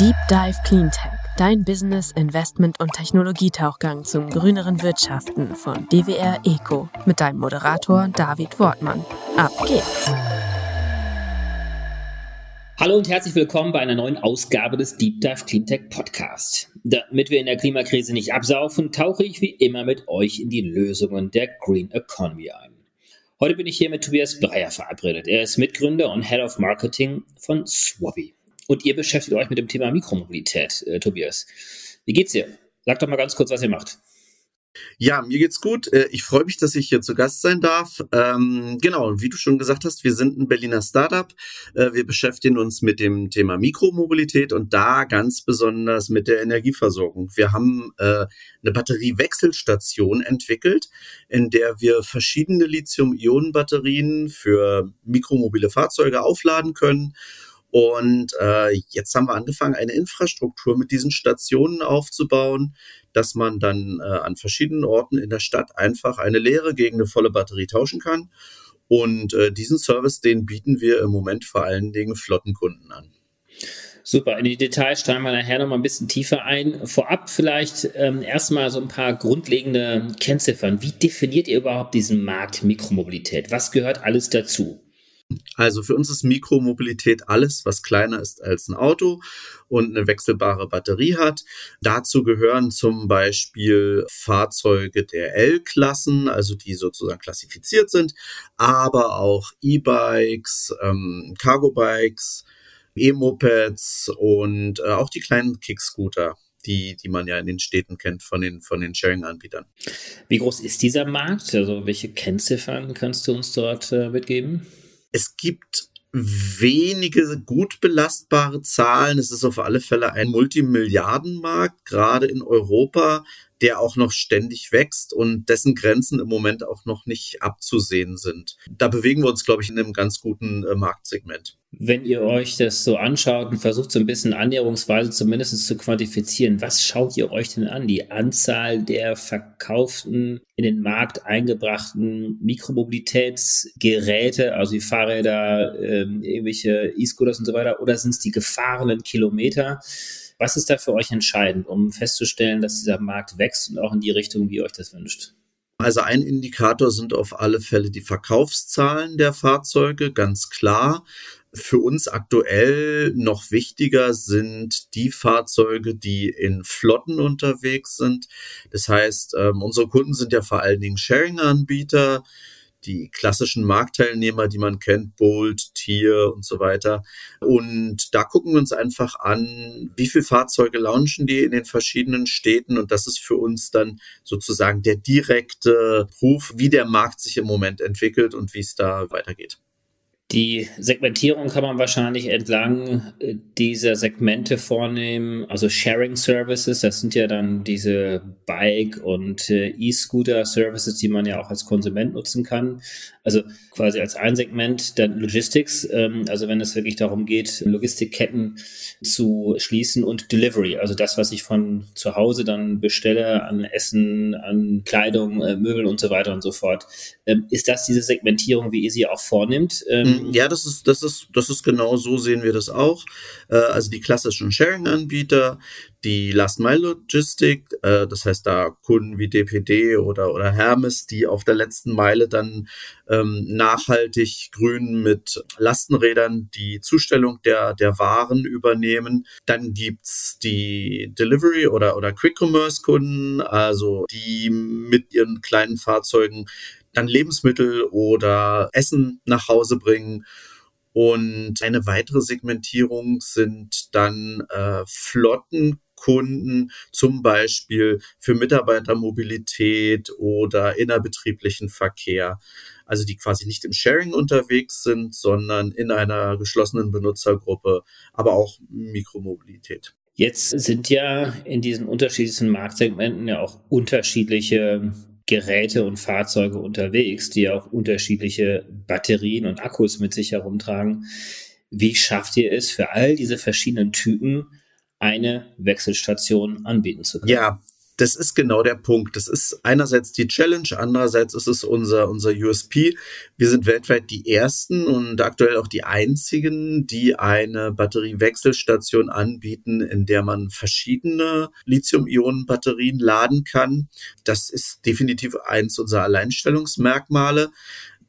Deep Dive Cleantech, dein Business, Investment und Technologietauchgang zum grüneren Wirtschaften von DWR Eco mit deinem Moderator David Wortmann. Ab geht's! Hallo und herzlich willkommen bei einer neuen Ausgabe des Deep Dive Cleantech Podcast. Damit wir in der Klimakrise nicht absaufen, tauche ich wie immer mit euch in die Lösungen der Green Economy ein. Heute bin ich hier mit Tobias Breyer verabredet. Er ist Mitgründer und Head of Marketing von Swabby. Und ihr beschäftigt euch mit dem Thema Mikromobilität, äh, Tobias. Wie geht's dir? Sag doch mal ganz kurz, was ihr macht. Ja, mir geht's gut. Äh, ich freue mich, dass ich hier zu Gast sein darf. Ähm, genau, wie du schon gesagt hast, wir sind ein Berliner Startup. Äh, wir beschäftigen uns mit dem Thema Mikromobilität und da ganz besonders mit der Energieversorgung. Wir haben äh, eine Batteriewechselstation entwickelt, in der wir verschiedene Lithium-Ionen-Batterien für mikromobile Fahrzeuge aufladen können und äh, jetzt haben wir angefangen, eine Infrastruktur mit diesen Stationen aufzubauen, dass man dann äh, an verschiedenen Orten in der Stadt einfach eine leere gegen eine volle Batterie tauschen kann. Und äh, diesen Service, den bieten wir im Moment vor allen Dingen Flottenkunden an. Super, in die Details steigen wir nachher noch mal ein bisschen tiefer ein. Vorab vielleicht ähm, erstmal so ein paar grundlegende Kennziffern. Wie definiert ihr überhaupt diesen Markt Mikromobilität? Was gehört alles dazu? Also für uns ist Mikromobilität alles, was kleiner ist als ein Auto und eine wechselbare Batterie hat. Dazu gehören zum Beispiel Fahrzeuge der L-Klassen, also die sozusagen klassifiziert sind, aber auch E-Bikes, ähm, Cargo-Bikes, E-Mopeds und äh, auch die kleinen Kickscooter die, die man ja in den Städten kennt von den, von den Sharing-Anbietern. Wie groß ist dieser Markt? Also welche Kennziffern kannst du uns dort äh, mitgeben? Es gibt wenige gut belastbare Zahlen. Es ist auf alle Fälle ein Multimilliardenmarkt, gerade in Europa der auch noch ständig wächst und dessen Grenzen im Moment auch noch nicht abzusehen sind. Da bewegen wir uns, glaube ich, in einem ganz guten äh, Marktsegment. Wenn ihr euch das so anschaut und versucht so ein bisschen annäherungsweise zumindest zu quantifizieren, was schaut ihr euch denn an? Die Anzahl der verkauften, in den Markt eingebrachten Mikromobilitätsgeräte, also die Fahrräder, äh, irgendwelche E-Scooters und so weiter, oder sind es die gefahrenen Kilometer? Was ist da für euch entscheidend, um festzustellen, dass dieser Markt wächst und auch in die Richtung, wie ihr euch das wünscht? Also ein Indikator sind auf alle Fälle die Verkaufszahlen der Fahrzeuge, ganz klar. Für uns aktuell noch wichtiger sind die Fahrzeuge, die in Flotten unterwegs sind. Das heißt, ähm, unsere Kunden sind ja vor allen Dingen Sharing-Anbieter die klassischen Marktteilnehmer, die man kennt, Bolt, Tier und so weiter. Und da gucken wir uns einfach an, wie viele Fahrzeuge launchen die in den verschiedenen Städten. Und das ist für uns dann sozusagen der direkte Ruf, wie der Markt sich im Moment entwickelt und wie es da weitergeht. Die Segmentierung kann man wahrscheinlich entlang äh, dieser Segmente vornehmen. Also Sharing Services, das sind ja dann diese Bike- und äh, E-Scooter Services, die man ja auch als Konsument nutzen kann. Also quasi als ein Segment dann Logistics, ähm, also wenn es wirklich darum geht, Logistikketten zu schließen und Delivery, also das, was ich von zu Hause dann bestelle an Essen, an Kleidung, äh, Möbel und so weiter und so fort. Ähm, ist das diese Segmentierung, wie ihr sie auch vornimmt? Ähm, ja, das ist, das ist, das ist genau so sehen wir das auch. Äh, also die klassischen Sharing-Anbieter, die Last Mile Logistik, äh, das heißt da Kunden wie DPD oder, oder Hermes, die auf der letzten Meile dann ähm, nachhaltig grün mit Lastenrädern die Zustellung der, der Waren übernehmen. Dann gibt's die Delivery oder, oder Quick Commerce Kunden, also die mit ihren kleinen Fahrzeugen dann Lebensmittel oder Essen nach Hause bringen. Und eine weitere Segmentierung sind dann äh, Flotten Kunden, zum Beispiel für Mitarbeitermobilität oder innerbetrieblichen Verkehr. Also die quasi nicht im Sharing unterwegs sind, sondern in einer geschlossenen Benutzergruppe, aber auch Mikromobilität. Jetzt sind ja in diesen unterschiedlichen Marktsegmenten ja auch unterschiedliche Geräte und Fahrzeuge unterwegs, die auch unterschiedliche Batterien und Akkus mit sich herumtragen. Wie schafft ihr es für all diese verschiedenen Typen eine Wechselstation anbieten zu können? Ja, das ist genau der Punkt. Das ist einerseits die Challenge, andererseits ist es unser, unser USP. Wir sind weltweit die ersten und aktuell auch die einzigen, die eine Batteriewechselstation anbieten, in der man verschiedene Lithium-Ionen-Batterien laden kann. Das ist definitiv eins unserer Alleinstellungsmerkmale.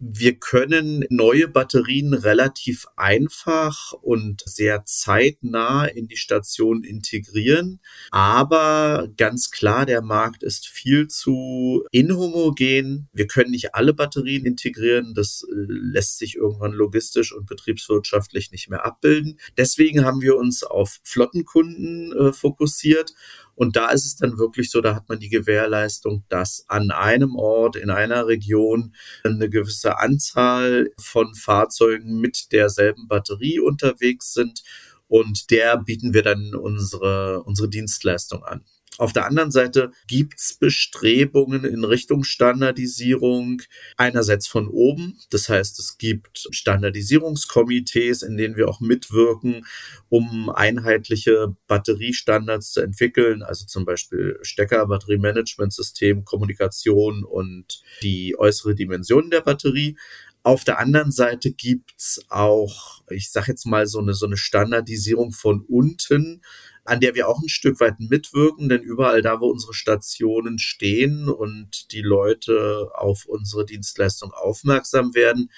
Wir können neue Batterien relativ einfach und sehr zeitnah in die Station integrieren. Aber ganz klar, der Markt ist viel zu inhomogen. Wir können nicht alle Batterien integrieren. Das äh, lässt sich irgendwann logistisch und betriebswirtschaftlich nicht mehr abbilden. Deswegen haben wir uns auf Flottenkunden äh, fokussiert und da ist es dann wirklich so, da hat man die Gewährleistung, dass an einem Ort, in einer Region eine gewisse Anzahl von Fahrzeugen mit derselben Batterie unterwegs sind. Und der bieten wir dann unsere, unsere Dienstleistung an. Auf der anderen Seite gibt's Bestrebungen in Richtung Standardisierung einerseits von oben. Das heißt, es gibt Standardisierungskomitees, in denen wir auch mitwirken, um einheitliche Batteriestandards zu entwickeln. Also zum Beispiel Stecker, Batteriemanagementsystem, Kommunikation und die äußere Dimension der Batterie. Auf der anderen Seite gibt's auch, ich sage jetzt mal, so eine, so eine Standardisierung von unten, an der wir auch ein Stück weit mitwirken, denn überall da, wo unsere Stationen stehen und die Leute auf unsere Dienstleistung aufmerksam werden,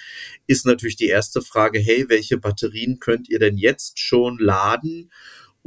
ist natürlich die erste Frage, hey, welche Batterien könnt ihr denn jetzt schon laden?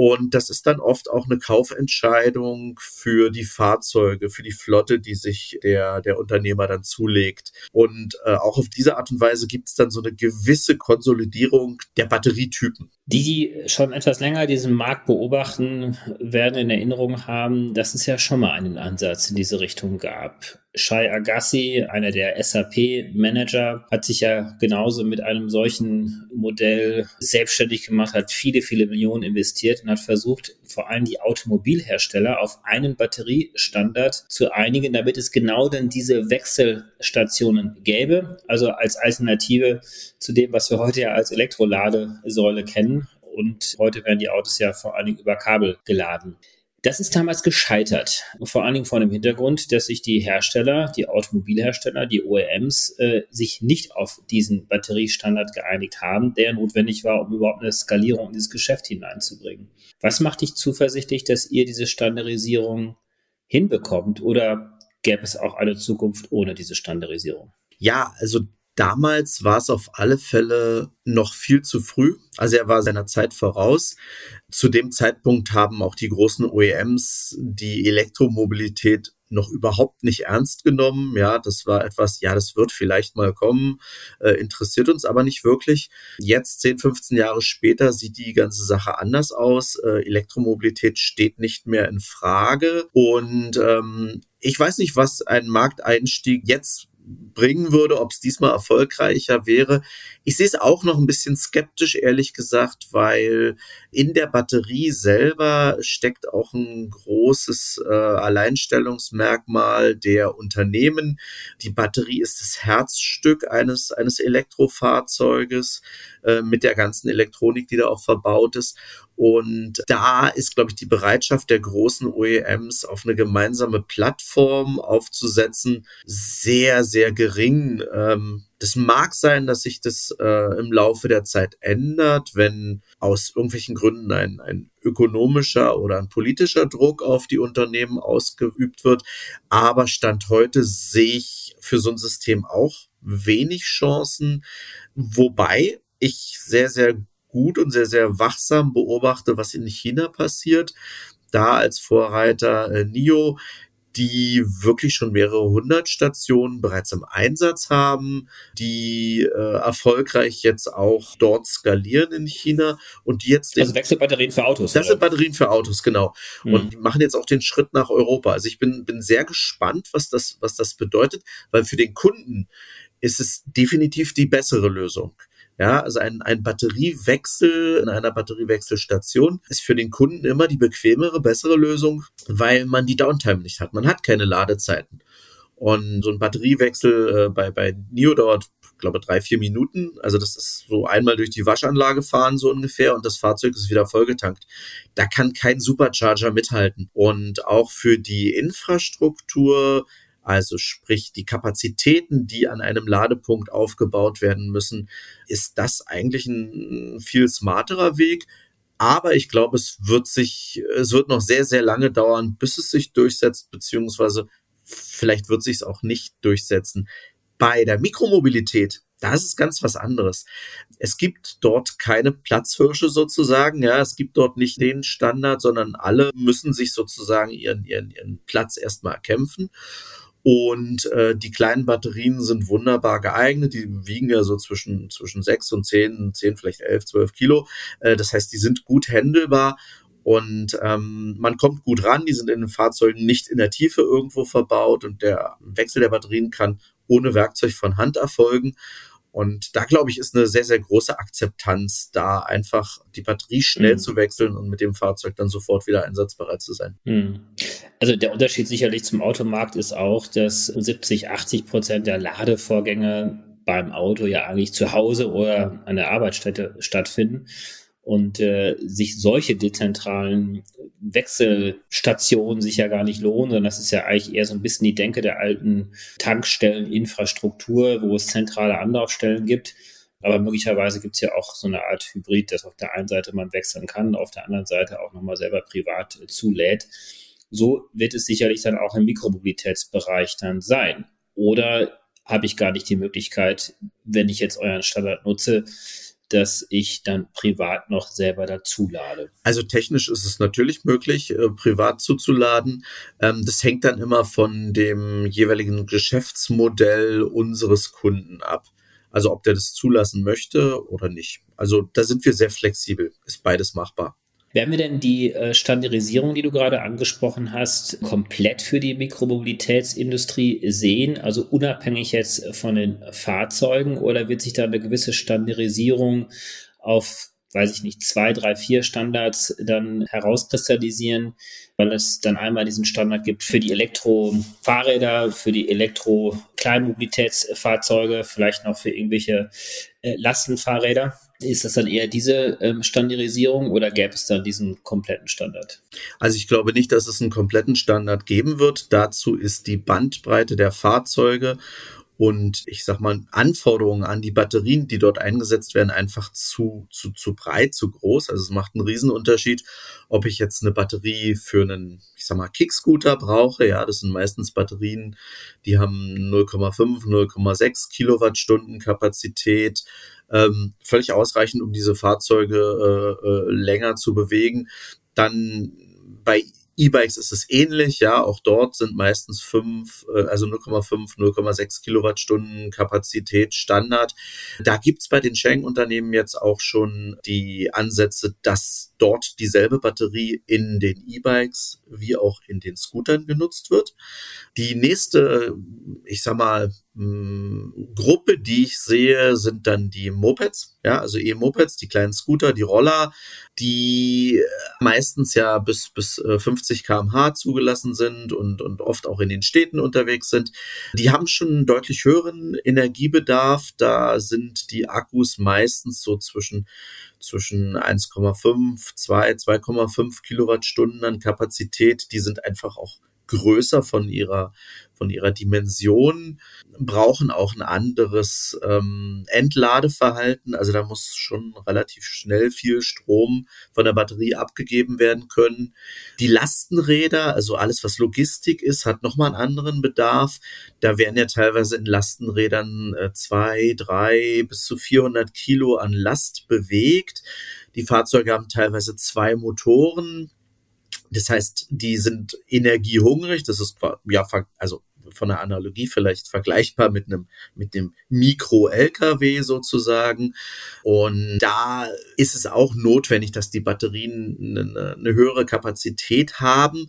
Und das ist dann oft auch eine Kaufentscheidung für die Fahrzeuge, für die Flotte, die sich der, der Unternehmer dann zulegt. Und äh, auch auf diese Art und Weise gibt es dann so eine gewisse Konsolidierung der Batterietypen. Die, die schon etwas länger diesen Markt beobachten, werden in Erinnerung haben, dass es ja schon mal einen Ansatz in diese Richtung gab. Shai Agassi, einer der SAP-Manager, hat sich ja genauso mit einem solchen Modell selbstständig gemacht, hat viele, viele Millionen investiert und hat versucht, vor allem die Automobilhersteller auf einen Batteriestandard zu einigen, damit es genau dann diese Wechselstationen gäbe. Also als Alternative zu dem, was wir heute ja als Elektroladesäule kennen. Und heute werden die Autos ja vor allen Dingen über Kabel geladen. Das ist damals gescheitert. Vor allen Dingen vor dem Hintergrund, dass sich die Hersteller, die Automobilhersteller, die OEMs, äh, sich nicht auf diesen Batteriestandard geeinigt haben, der notwendig war, um überhaupt eine Skalierung in dieses Geschäft hineinzubringen. Was macht dich zuversichtlich, dass ihr diese Standardisierung hinbekommt? Oder gäbe es auch eine Zukunft ohne diese Standardisierung? Ja, also Damals war es auf alle Fälle noch viel zu früh. Also er war seiner Zeit voraus. Zu dem Zeitpunkt haben auch die großen OEMs die Elektromobilität noch überhaupt nicht ernst genommen. Ja, das war etwas, ja, das wird vielleicht mal kommen, äh, interessiert uns aber nicht wirklich. Jetzt, 10, 15 Jahre später, sieht die ganze Sache anders aus. Äh, Elektromobilität steht nicht mehr in Frage. Und ähm, ich weiß nicht, was ein Markteinstieg jetzt bringen würde, ob es diesmal erfolgreicher wäre. Ich sehe es auch noch ein bisschen skeptisch, ehrlich gesagt, weil in der Batterie selber steckt auch ein großes äh, Alleinstellungsmerkmal der Unternehmen. Die Batterie ist das Herzstück eines, eines Elektrofahrzeuges äh, mit der ganzen Elektronik, die da auch verbaut ist. Und da ist, glaube ich, die Bereitschaft der großen OEMs auf eine gemeinsame Plattform aufzusetzen sehr, sehr gering. Ähm, das mag sein, dass sich das äh, im Laufe der Zeit ändert, wenn aus irgendwelchen Gründen ein, ein ökonomischer oder ein politischer Druck auf die Unternehmen ausgeübt wird. Aber Stand heute sehe ich für so ein System auch wenig Chancen, wobei ich sehr, sehr gut und sehr, sehr wachsam beobachte, was in China passiert. Da als Vorreiter äh, NIO, die wirklich schon mehrere hundert Stationen bereits im Einsatz haben, die äh, erfolgreich jetzt auch dort skalieren in China und die jetzt also Wechselbatterien für Autos. Das oder? sind Batterien für Autos, genau. Mhm. Und die machen jetzt auch den Schritt nach Europa. Also ich bin bin sehr gespannt, was das was das bedeutet, weil für den Kunden ist es definitiv die bessere Lösung. Ja, also ein, ein Batteriewechsel in einer Batteriewechselstation ist für den Kunden immer die bequemere, bessere Lösung, weil man die Downtime nicht hat. Man hat keine Ladezeiten. Und so ein Batteriewechsel äh, bei, bei NIO dauert glaube, drei, vier Minuten. Also das ist so einmal durch die Waschanlage fahren, so ungefähr, und das Fahrzeug ist wieder vollgetankt. Da kann kein Supercharger mithalten. Und auch für die Infrastruktur, also sprich die Kapazitäten, die an einem Ladepunkt aufgebaut werden müssen, ist das eigentlich ein viel smarterer Weg. Aber ich glaube, es wird sich, es wird noch sehr, sehr lange dauern, bis es sich durchsetzt, beziehungsweise vielleicht wird sich es auch nicht durchsetzen. Bei der Mikromobilität, da ist es ganz was anderes. Es gibt dort keine Platzhirsche sozusagen. Ja, es gibt dort nicht den Standard, sondern alle müssen sich sozusagen ihren, ihren, ihren Platz erstmal erkämpfen. Und äh, die kleinen Batterien sind wunderbar geeignet. Die wiegen ja so zwischen, zwischen sechs und zehn, zehn, vielleicht elf, zwölf Kilo. Äh, das heißt, die sind gut händelbar und ähm, man kommt gut ran. Die sind in den Fahrzeugen nicht in der Tiefe irgendwo verbaut und der Wechsel der Batterien kann ohne Werkzeug von Hand erfolgen. Und da glaube ich, ist eine sehr, sehr große Akzeptanz, da einfach die Batterie schnell mhm. zu wechseln und mit dem Fahrzeug dann sofort wieder einsatzbereit zu sein. Mhm. Also der Unterschied sicherlich zum Automarkt ist auch, dass 70, 80 Prozent der Ladevorgänge beim Auto ja eigentlich zu Hause oder an der Arbeitsstätte stattfinden und äh, sich solche dezentralen Wechselstationen sich ja gar nicht lohnen, sondern das ist ja eigentlich eher so ein bisschen die Denke der alten Tankstelleninfrastruktur, wo es zentrale Anlaufstellen gibt. Aber möglicherweise gibt es ja auch so eine Art Hybrid, dass auf der einen Seite man wechseln kann, auf der anderen Seite auch nochmal selber privat äh, zulädt. So wird es sicherlich dann auch im Mikromobilitätsbereich dann sein. Oder habe ich gar nicht die Möglichkeit, wenn ich jetzt euren Standard nutze, dass ich dann privat noch selber dazu lade. Also technisch ist es natürlich möglich, äh, privat zuzuladen. Ähm, das hängt dann immer von dem jeweiligen Geschäftsmodell unseres Kunden ab. Also ob der das zulassen möchte oder nicht. Also da sind wir sehr flexibel. Ist beides machbar. Werden wir denn die äh, Standardisierung, die du gerade angesprochen hast, komplett für die Mikromobilitätsindustrie sehen, also unabhängig jetzt von den Fahrzeugen, oder wird sich da eine gewisse Standardisierung auf weiß ich nicht, zwei, drei, vier Standards dann herauskristallisieren, weil es dann einmal diesen Standard gibt für die Elektrofahrräder, für die Elektro-Kleinmobilitätsfahrzeuge, vielleicht noch für irgendwelche äh, Lastenfahrräder. Ist das dann eher diese ähm, Standardisierung oder gäbe es dann diesen kompletten Standard? Also ich glaube nicht, dass es einen kompletten Standard geben wird. Dazu ist die Bandbreite der Fahrzeuge und ich sag mal Anforderungen an die Batterien, die dort eingesetzt werden, einfach zu, zu, zu breit, zu groß. Also es macht einen Riesenunterschied, ob ich jetzt eine Batterie für einen, ich sag mal, Kickscooter brauche. Ja, das sind meistens Batterien, die haben 0,5, 0,6 Kilowattstunden Kapazität. Ähm, völlig ausreichend, um diese Fahrzeuge äh, äh, länger zu bewegen. Dann bei E-Bikes ist es ähnlich, ja, auch dort sind meistens fünf, äh, also 0,5, 0,6 Kilowattstunden Kapazität Standard. Da gibt's bei den Sharing-Unternehmen jetzt auch schon die Ansätze, dass dort dieselbe Batterie in den E-Bikes wie auch in den Scootern genutzt wird. Die nächste, ich sag mal, Gruppe, die ich sehe, sind dann die Mopeds, ja, also E-Mopeds, die kleinen Scooter, die Roller, die meistens ja bis, bis 50 äh, kmh zugelassen sind und, und oft auch in den Städten unterwegs sind. Die haben schon einen deutlich höheren Energiebedarf. Da sind die Akkus meistens so zwischen zwischen 1,5, 2, 2,5 Kilowattstunden an Kapazität. Die sind einfach auch größer von ihrer, von ihrer Dimension, brauchen auch ein anderes ähm, Entladeverhalten. Also da muss schon relativ schnell viel Strom von der Batterie abgegeben werden können. Die Lastenräder, also alles, was Logistik ist, hat nochmal einen anderen Bedarf. Da werden ja teilweise in Lastenrädern äh, zwei, drei bis zu 400 Kilo an Last bewegt. Die Fahrzeuge haben teilweise zwei Motoren das heißt, die sind energiehungrig. Das ist ja also von der Analogie vielleicht vergleichbar mit einem mit dem Mikro-LKW sozusagen. Und da ist es auch notwendig, dass die Batterien eine, eine höhere Kapazität haben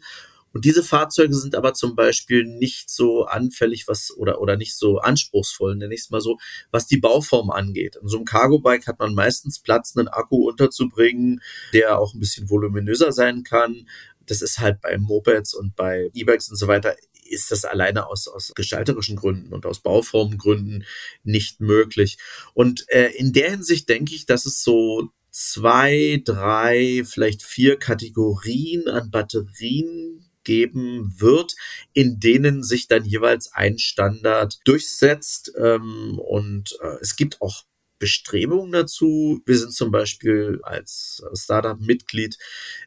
und diese Fahrzeuge sind aber zum Beispiel nicht so anfällig, was oder, oder nicht so anspruchsvoll, nenne ich es mal so, was die Bauform angeht. In so einem Cargo-Bike hat man meistens Platz, einen Akku unterzubringen, der auch ein bisschen voluminöser sein kann. Das ist halt bei Mopeds und bei E-Bikes und so weiter ist das alleine aus, aus gestalterischen Gründen und aus Bauformgründen nicht möglich. Und äh, in der Hinsicht denke ich, dass es so zwei, drei, vielleicht vier Kategorien an Batterien geben wird, in denen sich dann jeweils ein Standard durchsetzt. Ähm, und äh, es gibt auch Bestrebungen dazu. Wir sind zum Beispiel als Startup-Mitglied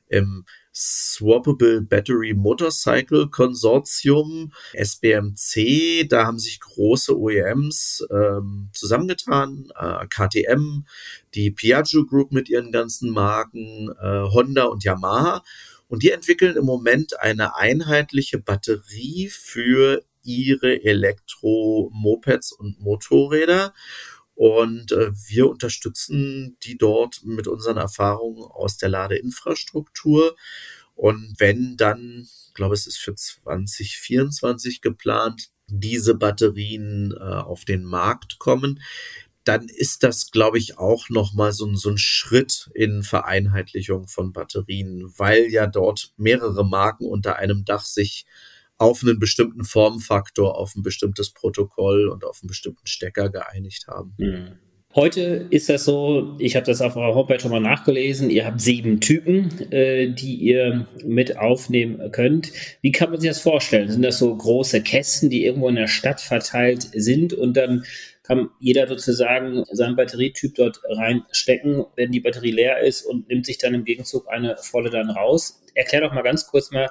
im Swappable Battery Motorcycle Konsortium, SBMC. Da haben sich große OEMs ähm, zusammengetan, äh, KTM, die Piaggio Group mit ihren ganzen Marken, äh, Honda und Yamaha. Und die entwickeln im Moment eine einheitliche Batterie für ihre Elektromopeds und Motorräder. Und äh, wir unterstützen die dort mit unseren Erfahrungen aus der Ladeinfrastruktur. Und wenn dann, ich glaube, es ist für 2024 geplant, diese Batterien äh, auf den Markt kommen, dann ist das, glaube ich, auch nochmal so, so ein Schritt in Vereinheitlichung von Batterien, weil ja dort mehrere Marken unter einem Dach sich auf einen bestimmten Formfaktor, auf ein bestimmtes Protokoll und auf einen bestimmten Stecker geeinigt haben. Mhm. Heute ist das so, ich habe das auf eurer Homepage schon mal nachgelesen, ihr habt sieben Typen, äh, die ihr mit aufnehmen könnt. Wie kann man sich das vorstellen? Sind das so große Kästen, die irgendwo in der Stadt verteilt sind und dann kann jeder sozusagen seinen Batterietyp dort reinstecken, wenn die Batterie leer ist und nimmt sich dann im Gegenzug eine volle dann raus. Erklär doch mal ganz kurz mal,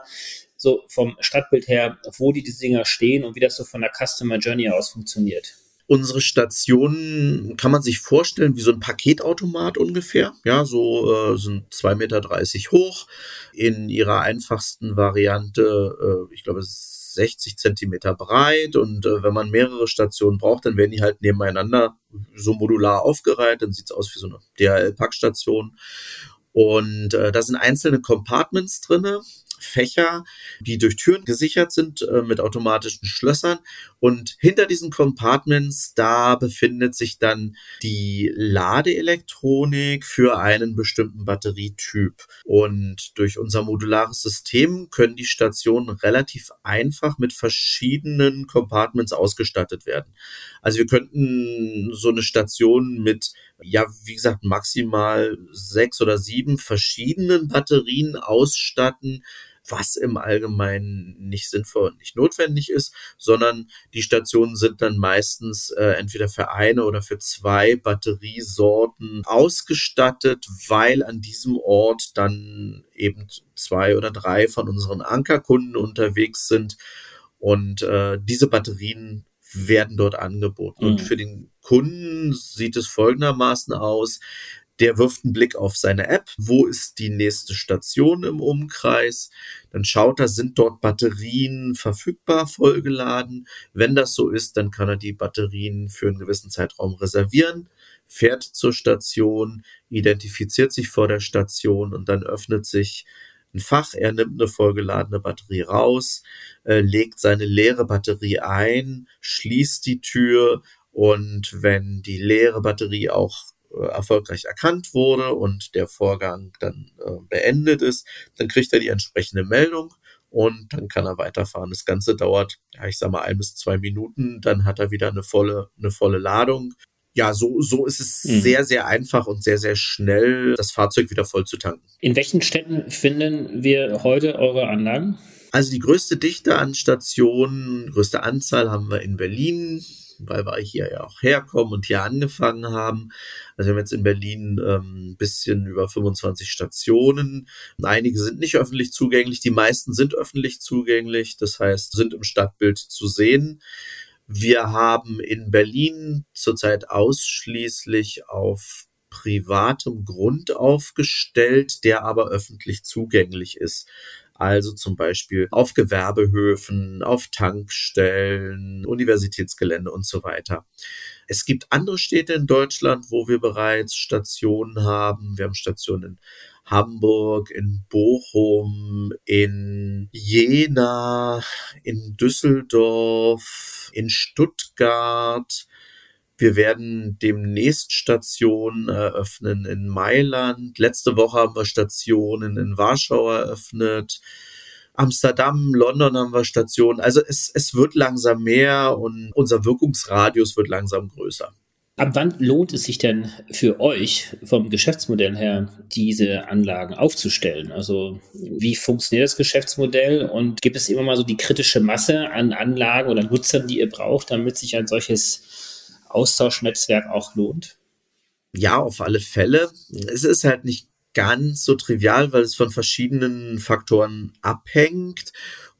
so vom Stadtbild her, wo die, Dinger stehen und wie das so von der Customer Journey aus funktioniert. Unsere Stationen kann man sich vorstellen wie so ein Paketautomat ungefähr. Ja, so äh, sind 2,30 Meter hoch. In ihrer einfachsten Variante, äh, ich glaube, 60 Zentimeter breit. Und äh, wenn man mehrere Stationen braucht, dann werden die halt nebeneinander so modular aufgereiht. Dann sieht es aus wie so eine DHL-Packstation. Und äh, da sind einzelne Compartments drinne. Fächer, die durch Türen gesichert sind äh, mit automatischen Schlössern. Und hinter diesen Compartments, da befindet sich dann die Ladeelektronik für einen bestimmten Batterietyp. Und durch unser modulares System können die Stationen relativ einfach mit verschiedenen Compartments ausgestattet werden. Also wir könnten so eine Station mit, ja, wie gesagt, maximal sechs oder sieben verschiedenen Batterien ausstatten was im Allgemeinen nicht sinnvoll und nicht notwendig ist, sondern die Stationen sind dann meistens äh, entweder für eine oder für zwei Batteriesorten ausgestattet, weil an diesem Ort dann eben zwei oder drei von unseren Ankerkunden unterwegs sind und äh, diese Batterien werden dort angeboten. Mhm. Und für den Kunden sieht es folgendermaßen aus. Der wirft einen Blick auf seine App. Wo ist die nächste Station im Umkreis? Dann schaut er, sind dort Batterien verfügbar, vollgeladen? Wenn das so ist, dann kann er die Batterien für einen gewissen Zeitraum reservieren, fährt zur Station, identifiziert sich vor der Station und dann öffnet sich ein Fach, er nimmt eine vollgeladene Batterie raus, äh, legt seine leere Batterie ein, schließt die Tür und wenn die leere Batterie auch erfolgreich erkannt wurde und der Vorgang dann äh, beendet ist, dann kriegt er die entsprechende Meldung und dann kann er weiterfahren. Das Ganze dauert, ja, ich sag mal, ein bis zwei Minuten, dann hat er wieder eine volle, eine volle Ladung. Ja, so, so ist es mhm. sehr, sehr einfach und sehr, sehr schnell, das Fahrzeug wieder voll zu tanken. In welchen Städten finden wir heute eure Anlagen? Also die größte Dichte an Stationen, größte Anzahl haben wir in Berlin, weil wir hier ja auch herkommen und hier angefangen haben. Also wir haben jetzt in Berlin ähm, ein bisschen über 25 Stationen. Einige sind nicht öffentlich zugänglich, die meisten sind öffentlich zugänglich, das heißt, sind im Stadtbild zu sehen. Wir haben in Berlin zurzeit ausschließlich auf privatem Grund aufgestellt, der aber öffentlich zugänglich ist. Also zum Beispiel auf Gewerbehöfen, auf Tankstellen, Universitätsgelände und so weiter. Es gibt andere Städte in Deutschland, wo wir bereits Stationen haben. Wir haben Stationen in Hamburg, in Bochum, in Jena, in Düsseldorf, in Stuttgart, wir werden demnächst Stationen eröffnen in Mailand. Letzte Woche haben wir Stationen in Warschau eröffnet. Amsterdam, London haben wir Stationen. Also es, es wird langsam mehr und unser Wirkungsradius wird langsam größer. Ab wann lohnt es sich denn für euch vom Geschäftsmodell her, diese Anlagen aufzustellen? Also wie funktioniert das Geschäftsmodell und gibt es immer mal so die kritische Masse an Anlagen oder Nutzern, die ihr braucht, damit sich ein solches Austauschnetzwerk auch lohnt? Ja, auf alle Fälle. Es ist halt nicht ganz so trivial, weil es von verschiedenen Faktoren abhängt.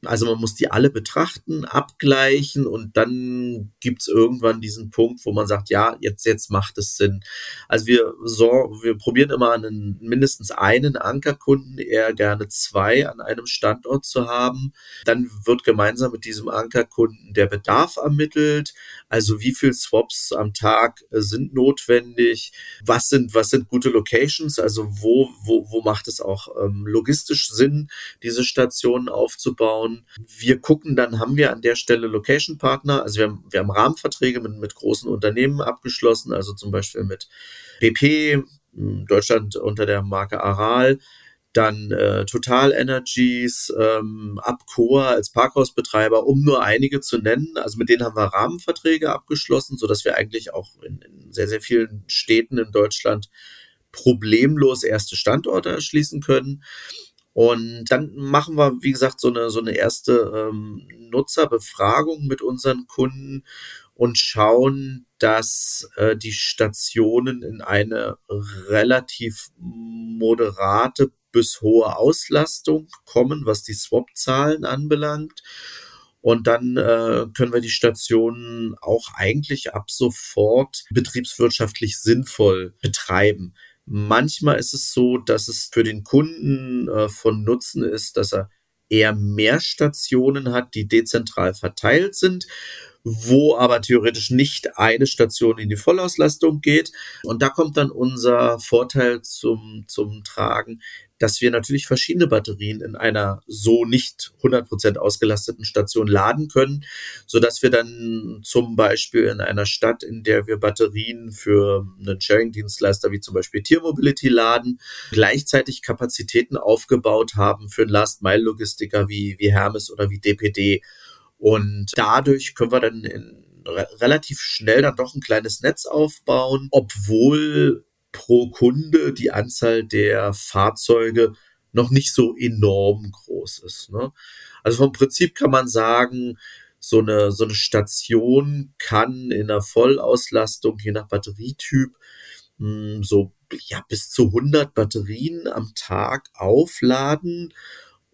Also man muss die alle betrachten, abgleichen und dann gibt's irgendwann diesen Punkt, wo man sagt, ja, jetzt, jetzt macht es Sinn. Also wir, so, wir probieren immer einen, mindestens einen Ankerkunden, eher gerne zwei an einem Standort zu haben. Dann wird gemeinsam mit diesem Ankerkunden der Bedarf ermittelt. Also wie viel Swaps am Tag sind notwendig? Was sind, was sind gute Locations? Also wo, wo, wo macht es auch ähm, logistisch Sinn, diese Stationen aufzubauen? Wir gucken dann, haben wir an der Stelle Location Partner, also wir haben, wir haben Rahmenverträge mit, mit großen Unternehmen abgeschlossen, also zum Beispiel mit BP, Deutschland unter der Marke Aral, dann äh, Total Energies, ähm, Abcoa als Parkhausbetreiber, um nur einige zu nennen. Also mit denen haben wir Rahmenverträge abgeschlossen, so dass wir eigentlich auch in, in sehr, sehr vielen Städten in Deutschland problemlos erste Standorte erschließen können. Und dann machen wir, wie gesagt, so eine, so eine erste ähm, Nutzerbefragung mit unseren Kunden und schauen, dass äh, die Stationen in eine relativ moderate bis hohe Auslastung kommen, was die Swap-Zahlen anbelangt. Und dann äh, können wir die Stationen auch eigentlich ab sofort betriebswirtschaftlich sinnvoll betreiben. Manchmal ist es so, dass es für den Kunden äh, von Nutzen ist, dass er eher mehr Stationen hat, die dezentral verteilt sind, wo aber theoretisch nicht eine Station in die Vollauslastung geht. Und da kommt dann unser Vorteil zum, zum Tragen, dass wir natürlich verschiedene Batterien in einer so nicht 100% ausgelasteten Station laden können, so dass wir dann zum Beispiel in einer Stadt, in der wir Batterien für einen Sharing-Dienstleister wie zum Beispiel Tiermobility laden, gleichzeitig Kapazitäten aufgebaut haben für einen Last-Mile-Logistiker wie, wie Hermes oder wie DPD. Und dadurch können wir dann in relativ schnell dann doch ein kleines Netz aufbauen, obwohl pro Kunde die Anzahl der Fahrzeuge noch nicht so enorm groß ist. Ne? Also vom Prinzip kann man sagen, so eine, so eine Station kann in der Vollauslastung, je nach Batterietyp, hm, so ja, bis zu 100 Batterien am Tag aufladen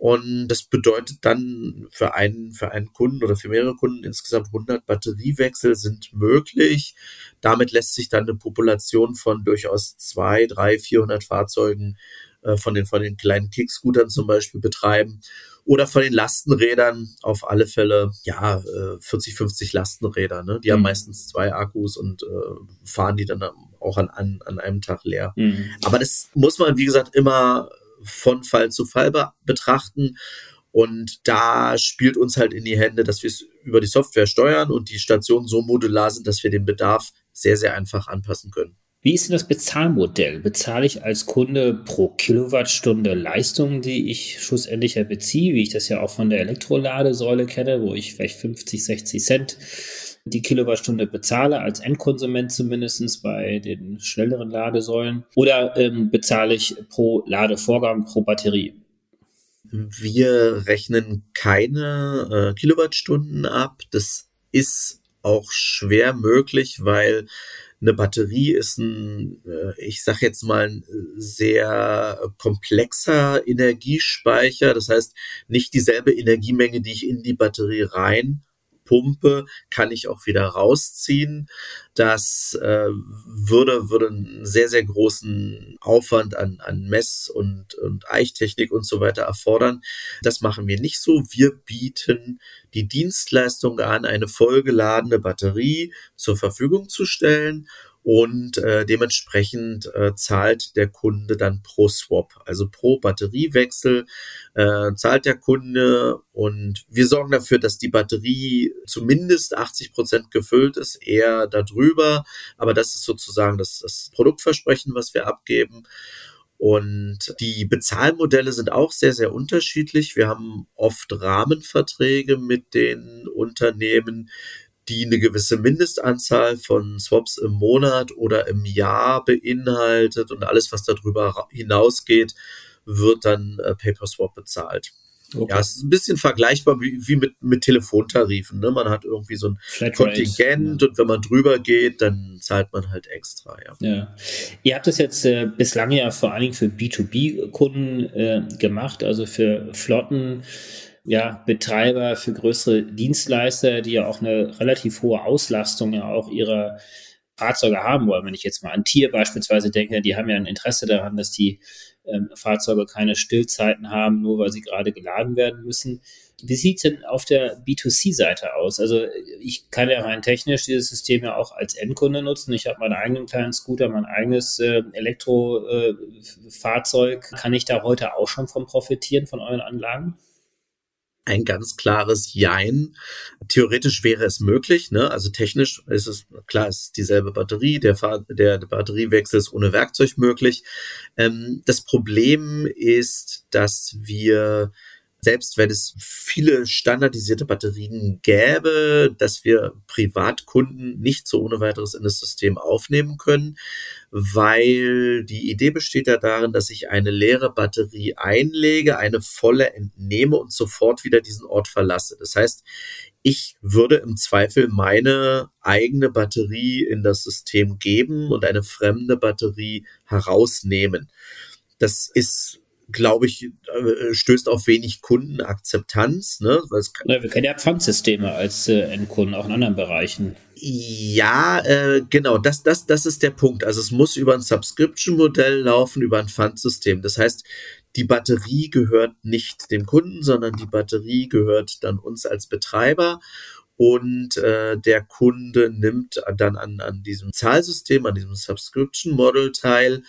und das bedeutet dann für einen, für einen Kunden oder für mehrere Kunden insgesamt 100 Batteriewechsel sind möglich. Damit lässt sich dann eine Population von durchaus zwei, drei, 400 Fahrzeugen äh, von den, von den kleinen Kickscootern zum Beispiel betreiben. Oder von den Lastenrädern auf alle Fälle, ja, äh, 40, 50 Lastenräder. Ne? Die mhm. haben meistens zwei Akkus und äh, fahren die dann auch an, an, an einem Tag leer. Mhm. Aber das muss man, wie gesagt, immer von Fall zu Fall be betrachten. Und da spielt uns halt in die Hände, dass wir es über die Software steuern und die Stationen so modular sind, dass wir den Bedarf sehr, sehr einfach anpassen können. Wie ist denn das Bezahlmodell? Bezahle ich als Kunde pro Kilowattstunde Leistung, die ich schlussendlich ja beziehe, wie ich das ja auch von der Elektroladesäule kenne, wo ich vielleicht 50, 60 Cent die Kilowattstunde bezahle, als Endkonsument zumindest bei den schnelleren Ladesäulen? Oder ähm, bezahle ich pro Ladevorgang, pro Batterie? Wir rechnen keine äh, Kilowattstunden ab. Das ist auch schwer möglich, weil eine Batterie ist ein, äh, ich sag jetzt mal, ein sehr komplexer Energiespeicher. Das heißt, nicht dieselbe Energiemenge, die ich in die Batterie rein Pumpe kann ich auch wieder rausziehen. Das äh, würde, würde einen sehr, sehr großen Aufwand an, an Mess- und, und Eichtechnik und so weiter erfordern. Das machen wir nicht so. Wir bieten die Dienstleistung an, eine vollgeladene Batterie zur Verfügung zu stellen und äh, dementsprechend äh, zahlt der Kunde dann pro Swap, also pro Batteriewechsel äh, zahlt der Kunde und wir sorgen dafür, dass die Batterie zumindest 80 Prozent gefüllt ist, eher darüber, aber das ist sozusagen das, das Produktversprechen, was wir abgeben. Und die Bezahlmodelle sind auch sehr, sehr unterschiedlich. Wir haben oft Rahmenverträge mit den Unternehmen, die eine gewisse Mindestanzahl von Swaps im Monat oder im Jahr beinhaltet und alles, was darüber hinausgeht, wird dann äh, Paperswap bezahlt. Okay. Ja, es ist ein bisschen vergleichbar wie, wie mit, mit Telefontarifen. Ne? Man hat irgendwie so ein Kontingent ja. und wenn man drüber geht, dann zahlt man halt extra. Ja. ja. Ihr habt das jetzt äh, bislang ja vor allen Dingen für B2B-Kunden äh, gemacht, also für Flotten ja, Betreiber, für größere Dienstleister, die ja auch eine relativ hohe Auslastung ja auch ihrer Fahrzeuge haben wollen. Wenn ich jetzt mal an Tier beispielsweise denke, die haben ja ein Interesse daran, dass die ähm, Fahrzeuge keine Stillzeiten haben, nur weil sie gerade geladen werden müssen. Wie sieht es denn auf der B2C-Seite aus? Also ich kann ja rein technisch dieses System ja auch als Endkunde nutzen. Ich habe meinen eigenen kleinen Scooter, mein eigenes äh, Elektrofahrzeug. Äh, kann ich da heute auch schon von profitieren, von euren Anlagen? Ein ganz klares Jein. Theoretisch wäre es möglich, ne? Also technisch ist es klar, es ist dieselbe Batterie, der, Fahr der, Batteriewechsel ist ohne Werkzeug möglich. Ähm, das Problem ist, dass wir selbst wenn es viele standardisierte Batterien gäbe, dass wir Privatkunden nicht so ohne weiteres in das System aufnehmen können, weil die Idee besteht ja darin, dass ich eine leere Batterie einlege, eine volle entnehme und sofort wieder diesen Ort verlasse. Das heißt, ich würde im Zweifel meine eigene Batterie in das System geben und eine fremde Batterie herausnehmen. Das ist glaube ich, äh, stößt auf wenig Kundenakzeptanz. Ne? Ja, wir kennen ja Pfandsysteme als äh, Endkunden, auch in anderen Bereichen. Ja, äh, genau, das, das, das ist der Punkt. Also es muss über ein Subscription-Modell laufen, über ein Pfandsystem. Das heißt, die Batterie gehört nicht dem Kunden, sondern die Batterie gehört dann uns als Betreiber und äh, der Kunde nimmt dann an, an diesem Zahlsystem, an diesem Subscription Model teil.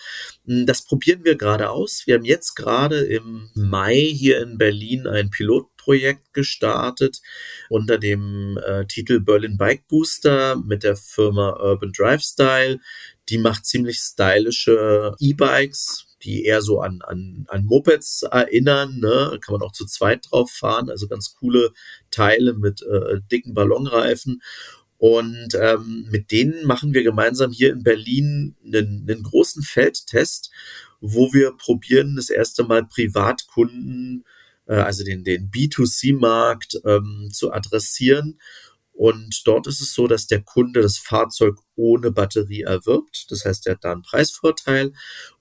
Hm, das probieren wir gerade aus. Wir haben jetzt gerade im Mai hier in Berlin ein Pilotprojekt gestartet unter dem äh, Titel Berlin Bike Booster mit der Firma Urban Drive Style. Die macht ziemlich stylische E-Bikes, die eher so an, an, an Mopeds erinnern. Ne? Kann man auch zu zweit drauf fahren. Also ganz coole Teile mit äh, dicken Ballonreifen. Und ähm, mit denen machen wir gemeinsam hier in Berlin einen, einen großen Feldtest, wo wir probieren, das erste Mal Privatkunden, äh, also den, den B2C-Markt ähm, zu adressieren und dort ist es so, dass der Kunde das Fahrzeug ohne Batterie erwirbt. Das heißt, er hat da einen Preisvorteil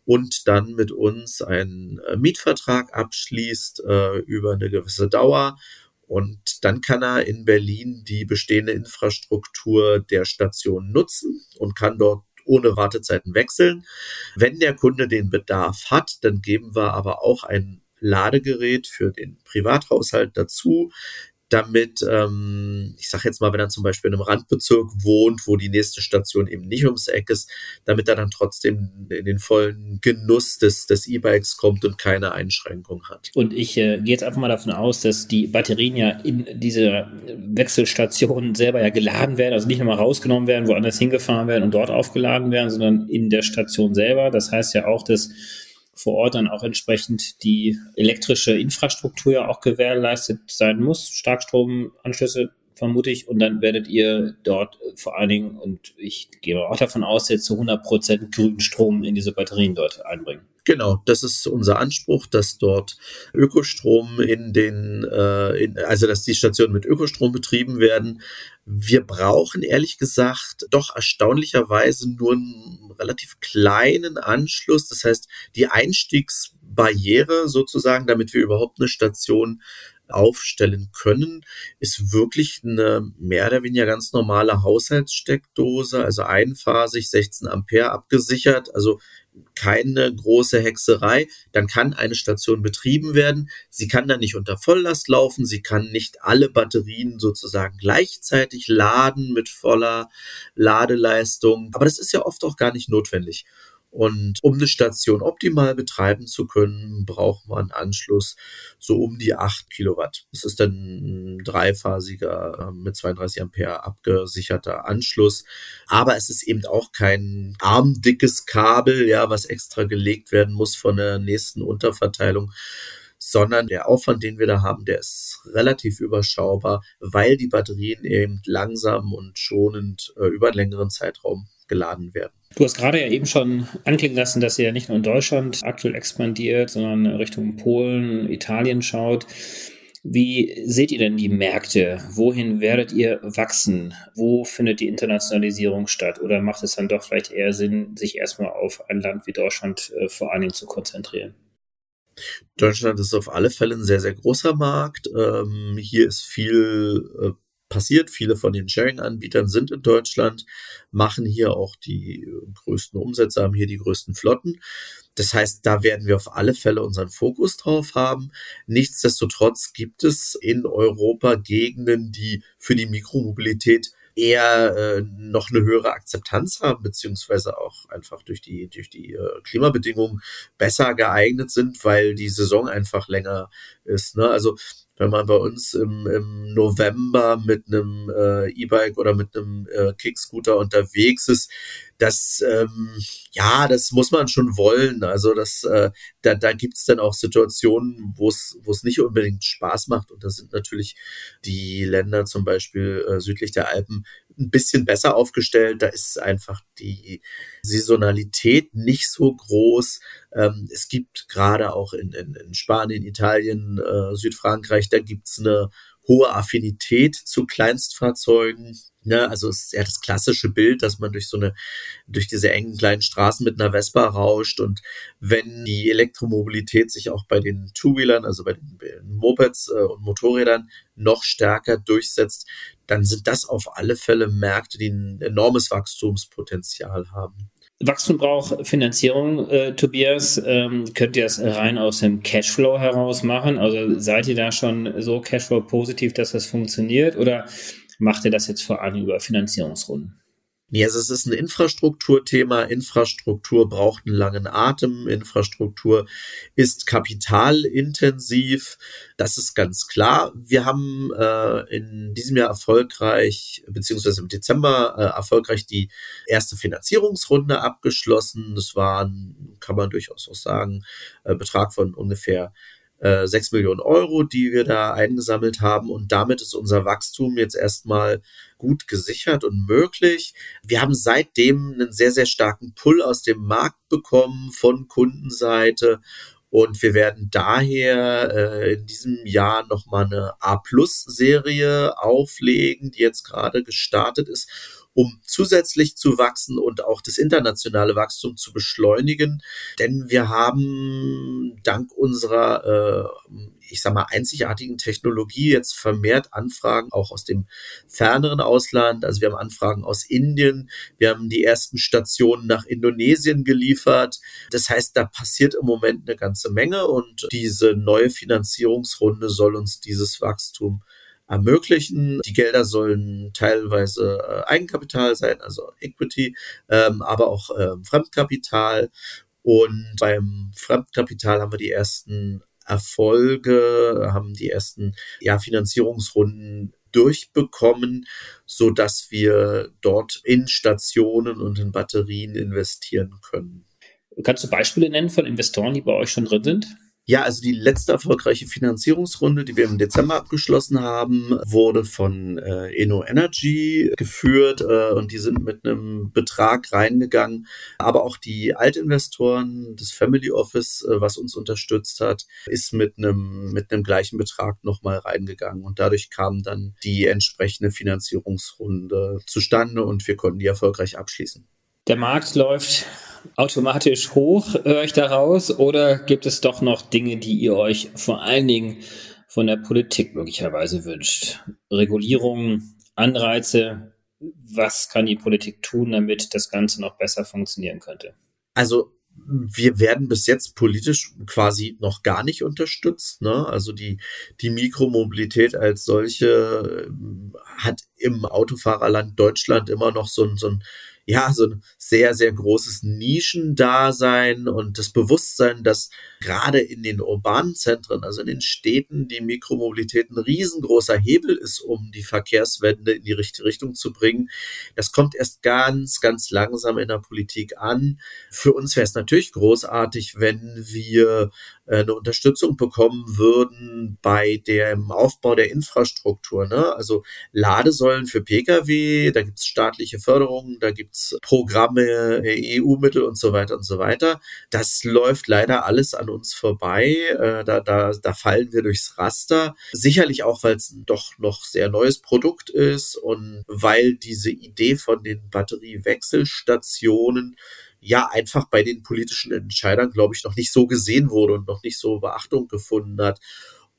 und dann mit uns einen äh, Mietvertrag abschließt äh, über eine gewisse Dauer. Und dann kann er in Berlin die bestehende Infrastruktur der Station nutzen und kann dort ohne Wartezeiten wechseln. Wenn der Kunde den Bedarf hat, dann geben wir aber auch ein Ladegerät für den Privathaushalt dazu, damit, ähm, ich sage jetzt mal, wenn er zum Beispiel in einem Randbezirk wohnt, wo die nächste Station eben nicht ums Eck ist, damit er dann trotzdem in den vollen Genuss des, des E-Bikes kommt und keine Einschränkung hat. Und ich äh, gehe jetzt einfach mal davon aus, dass die Batterien ja in diese Wechselstation selber ja geladen werden, also nicht nochmal rausgenommen werden, woanders hingefahren werden und dort aufgeladen werden, sondern in der Station selber. Das heißt ja auch, dass vor Ort dann auch entsprechend die elektrische Infrastruktur ja auch gewährleistet sein muss, Starkstromanschlüsse vermute ich, und dann werdet ihr dort vor allen Dingen, und ich gehe auch davon aus, jetzt zu 100 Prozent grünen Strom in diese Batterien dort einbringen. Genau, das ist unser Anspruch, dass dort Ökostrom in den, äh, in, also dass die Stationen mit Ökostrom betrieben werden. Wir brauchen ehrlich gesagt doch erstaunlicherweise nur einen relativ kleinen Anschluss. Das heißt, die Einstiegsbarriere sozusagen, damit wir überhaupt eine Station aufstellen können, ist wirklich eine mehr oder weniger ganz normale Haushaltssteckdose, also einphasig 16 Ampere abgesichert. Also keine große Hexerei, dann kann eine Station betrieben werden. Sie kann dann nicht unter Volllast laufen, sie kann nicht alle Batterien sozusagen gleichzeitig laden mit voller Ladeleistung, aber das ist ja oft auch gar nicht notwendig. Und um eine Station optimal betreiben zu können, braucht man Anschluss so um die 8 Kilowatt. Das ist dann ein dreiphasiger äh, mit 32 Ampere abgesicherter Anschluss. Aber es ist eben auch kein armdickes Kabel, ja, was extra gelegt werden muss von der nächsten Unterverteilung, sondern der Aufwand, den wir da haben, der ist relativ überschaubar, weil die Batterien eben langsam und schonend äh, über einen längeren Zeitraum geladen werden. Du hast gerade ja eben schon anklingen lassen, dass ihr ja nicht nur in Deutschland aktuell expandiert, sondern Richtung Polen, Italien schaut. Wie seht ihr denn die Märkte? Wohin werdet ihr wachsen? Wo findet die Internationalisierung statt? Oder macht es dann doch vielleicht eher Sinn, sich erstmal auf ein Land wie Deutschland äh, vor allen Dingen zu konzentrieren? Deutschland ist auf alle Fälle ein sehr, sehr großer Markt. Ähm, hier ist viel äh, passiert. Viele von den Sharing-Anbietern sind in Deutschland, machen hier auch die größten Umsätze, haben hier die größten Flotten. Das heißt, da werden wir auf alle Fälle unseren Fokus drauf haben. Nichtsdestotrotz gibt es in Europa Gegenden, die für die Mikromobilität eher äh, noch eine höhere Akzeptanz haben, beziehungsweise auch einfach durch die, durch die äh, Klimabedingungen besser geeignet sind, weil die Saison einfach länger ist. Ne? Also wenn man bei uns im, im November mit einem äh, E-Bike oder mit einem äh, Kickscooter unterwegs ist, das ähm, ja, das muss man schon wollen. Also das, äh, da, da gibt es dann auch Situationen, wo es nicht unbedingt Spaß macht. Und da sind natürlich die Länder zum Beispiel äh, südlich der Alpen ein bisschen besser aufgestellt. Da ist einfach die Saisonalität nicht so groß. Ähm, es gibt gerade auch in, in, in Spanien, Italien, äh, Südfrankreich, da gibt's eine hohe Affinität zu Kleinstfahrzeugen. Ne, also es ist ja das klassische Bild, dass man durch so eine, durch diese engen kleinen Straßen mit einer Vespa rauscht und wenn die Elektromobilität sich auch bei den Two-Wheelern, also bei den Mopeds äh, und Motorrädern noch stärker durchsetzt, dann sind das auf alle Fälle Märkte, die ein enormes Wachstumspotenzial haben. Wachstum braucht Finanzierung, äh, Tobias. Ähm, könnt ihr das rein aus dem Cashflow heraus machen? Also seid ihr da schon so Cashflow positiv, dass das funktioniert? Oder macht ihr das jetzt vor allem über Finanzierungsrunden? Nee, also es ist ein Infrastrukturthema. Infrastruktur braucht einen langen Atem. Infrastruktur ist kapitalintensiv. Das ist ganz klar. Wir haben äh, in diesem Jahr erfolgreich, beziehungsweise im Dezember äh, erfolgreich die erste Finanzierungsrunde abgeschlossen. Das war, kann man durchaus auch sagen, äh, Betrag von ungefähr äh, 6 Millionen Euro, die wir da eingesammelt haben. Und damit ist unser Wachstum jetzt erstmal gut gesichert und möglich. Wir haben seitdem einen sehr, sehr starken Pull aus dem Markt bekommen von Kundenseite. Und wir werden daher äh, in diesem Jahr nochmal eine A-Plus-Serie auflegen, die jetzt gerade gestartet ist um zusätzlich zu wachsen und auch das internationale Wachstum zu beschleunigen. Denn wir haben dank unserer, äh, ich sag mal, einzigartigen Technologie jetzt vermehrt Anfragen auch aus dem ferneren Ausland. Also wir haben Anfragen aus Indien. Wir haben die ersten Stationen nach Indonesien geliefert. Das heißt, da passiert im Moment eine ganze Menge und diese neue Finanzierungsrunde soll uns dieses Wachstum ermöglichen. Die Gelder sollen teilweise äh, Eigenkapital sein, also Equity, ähm, aber auch ähm, Fremdkapital. Und beim Fremdkapital haben wir die ersten Erfolge, haben die ersten ja, Finanzierungsrunden durchbekommen, so dass wir dort in Stationen und in Batterien investieren können. Kannst du Beispiele nennen von Investoren, die bei euch schon drin sind? Ja, also die letzte erfolgreiche Finanzierungsrunde, die wir im Dezember abgeschlossen haben, wurde von äh, Eno Energy geführt äh, und die sind mit einem Betrag reingegangen. Aber auch die Altinvestoren, das Family Office, äh, was uns unterstützt hat, ist mit einem mit einem gleichen Betrag nochmal reingegangen und dadurch kam dann die entsprechende Finanzierungsrunde zustande und wir konnten die erfolgreich abschließen. Der Markt läuft automatisch hoch, höre ich daraus, oder gibt es doch noch Dinge, die ihr euch vor allen Dingen von der Politik möglicherweise wünscht? Regulierung, Anreize, was kann die Politik tun, damit das Ganze noch besser funktionieren könnte? Also wir werden bis jetzt politisch quasi noch gar nicht unterstützt. Ne? Also die, die Mikromobilität als solche äh, hat im Autofahrerland Deutschland immer noch so ein, so ein ja, so ein sehr, sehr großes Nischendasein und das Bewusstsein, dass gerade in den urbanen Zentren, also in den Städten, die Mikromobilität ein riesengroßer Hebel ist, um die Verkehrswende in die richtige Richtung zu bringen. Das kommt erst ganz, ganz langsam in der Politik an. Für uns wäre es natürlich großartig, wenn wir eine Unterstützung bekommen würden bei dem Aufbau der Infrastruktur. Ne? Also Ladesäulen für Pkw, da gibt es staatliche Förderungen, da gibt es Programme, EU-Mittel und so weiter und so weiter. Das läuft leider alles an uns vorbei. Äh, da, da, da fallen wir durchs Raster. Sicherlich auch, weil es doch noch sehr neues Produkt ist und weil diese Idee von den Batteriewechselstationen ja einfach bei den politischen Entscheidern, glaube ich, noch nicht so gesehen wurde und noch nicht so Beachtung gefunden hat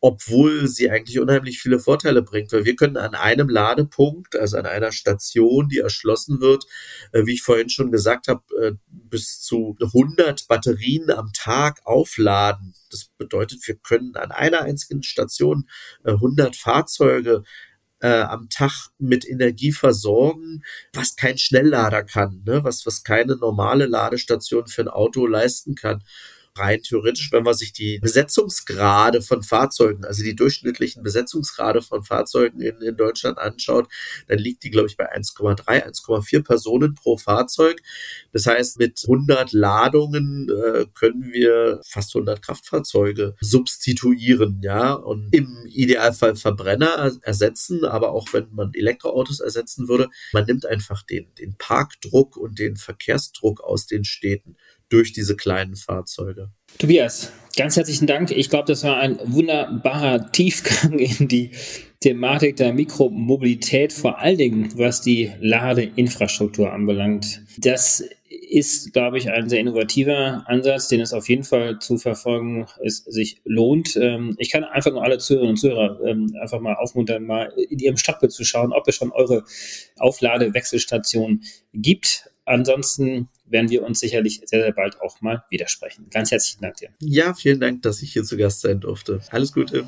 obwohl sie eigentlich unheimlich viele Vorteile bringt, weil wir können an einem Ladepunkt, also an einer Station, die erschlossen wird, äh, wie ich vorhin schon gesagt habe, äh, bis zu 100 Batterien am Tag aufladen. Das bedeutet, wir können an einer einzigen Station 100 äh, Fahrzeuge äh, am Tag mit Energie versorgen, was kein Schnelllader kann, ne? was, was keine normale Ladestation für ein Auto leisten kann rein theoretisch, wenn man sich die Besetzungsgrade von Fahrzeugen, also die durchschnittlichen Besetzungsgrade von Fahrzeugen in, in Deutschland anschaut, dann liegt die, glaube ich, bei 1,3, 1,4 Personen pro Fahrzeug. Das heißt, mit 100 Ladungen äh, können wir fast 100 Kraftfahrzeuge substituieren, ja, und im Idealfall Verbrenner ersetzen, aber auch wenn man Elektroautos ersetzen würde, man nimmt einfach den, den Parkdruck und den Verkehrsdruck aus den Städten durch diese kleinen Fahrzeuge. Tobias, ganz herzlichen Dank. Ich glaube, das war ein wunderbarer Tiefgang in die Thematik der Mikromobilität, vor allen Dingen was die Ladeinfrastruktur anbelangt. Das ist, glaube ich, ein sehr innovativer Ansatz, den es auf jeden Fall zu verfolgen es sich lohnt. Ähm, ich kann einfach nur alle Zuhörerinnen und Zuhörer ähm, einfach mal aufmuntern, mal in ihrem Stadtbild zu schauen, ob es schon eure Aufladewechselstation gibt. Ansonsten werden wir uns sicherlich sehr, sehr bald auch mal widersprechen. Ganz herzlichen Dank dir. Ja, vielen Dank, dass ich hier zu Gast sein durfte. Alles Gute.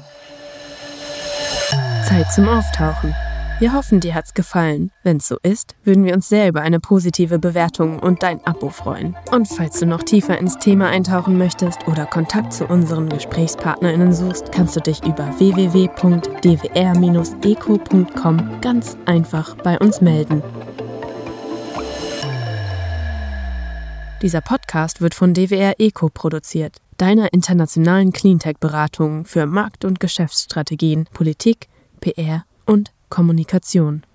Zeit zum Auftauchen. Wir hoffen, dir hat's gefallen. Wenn's so ist, würden wir uns sehr über eine positive Bewertung und dein Abo freuen. Und falls du noch tiefer ins Thema eintauchen möchtest oder Kontakt zu unseren GesprächspartnerInnen suchst, kannst du dich über www.dwr-eco.com ganz einfach bei uns melden. Dieser Podcast wird von DWR Eco produziert, deiner internationalen Cleantech-Beratung für Markt- und Geschäftsstrategien, Politik, PR und Kommunikation.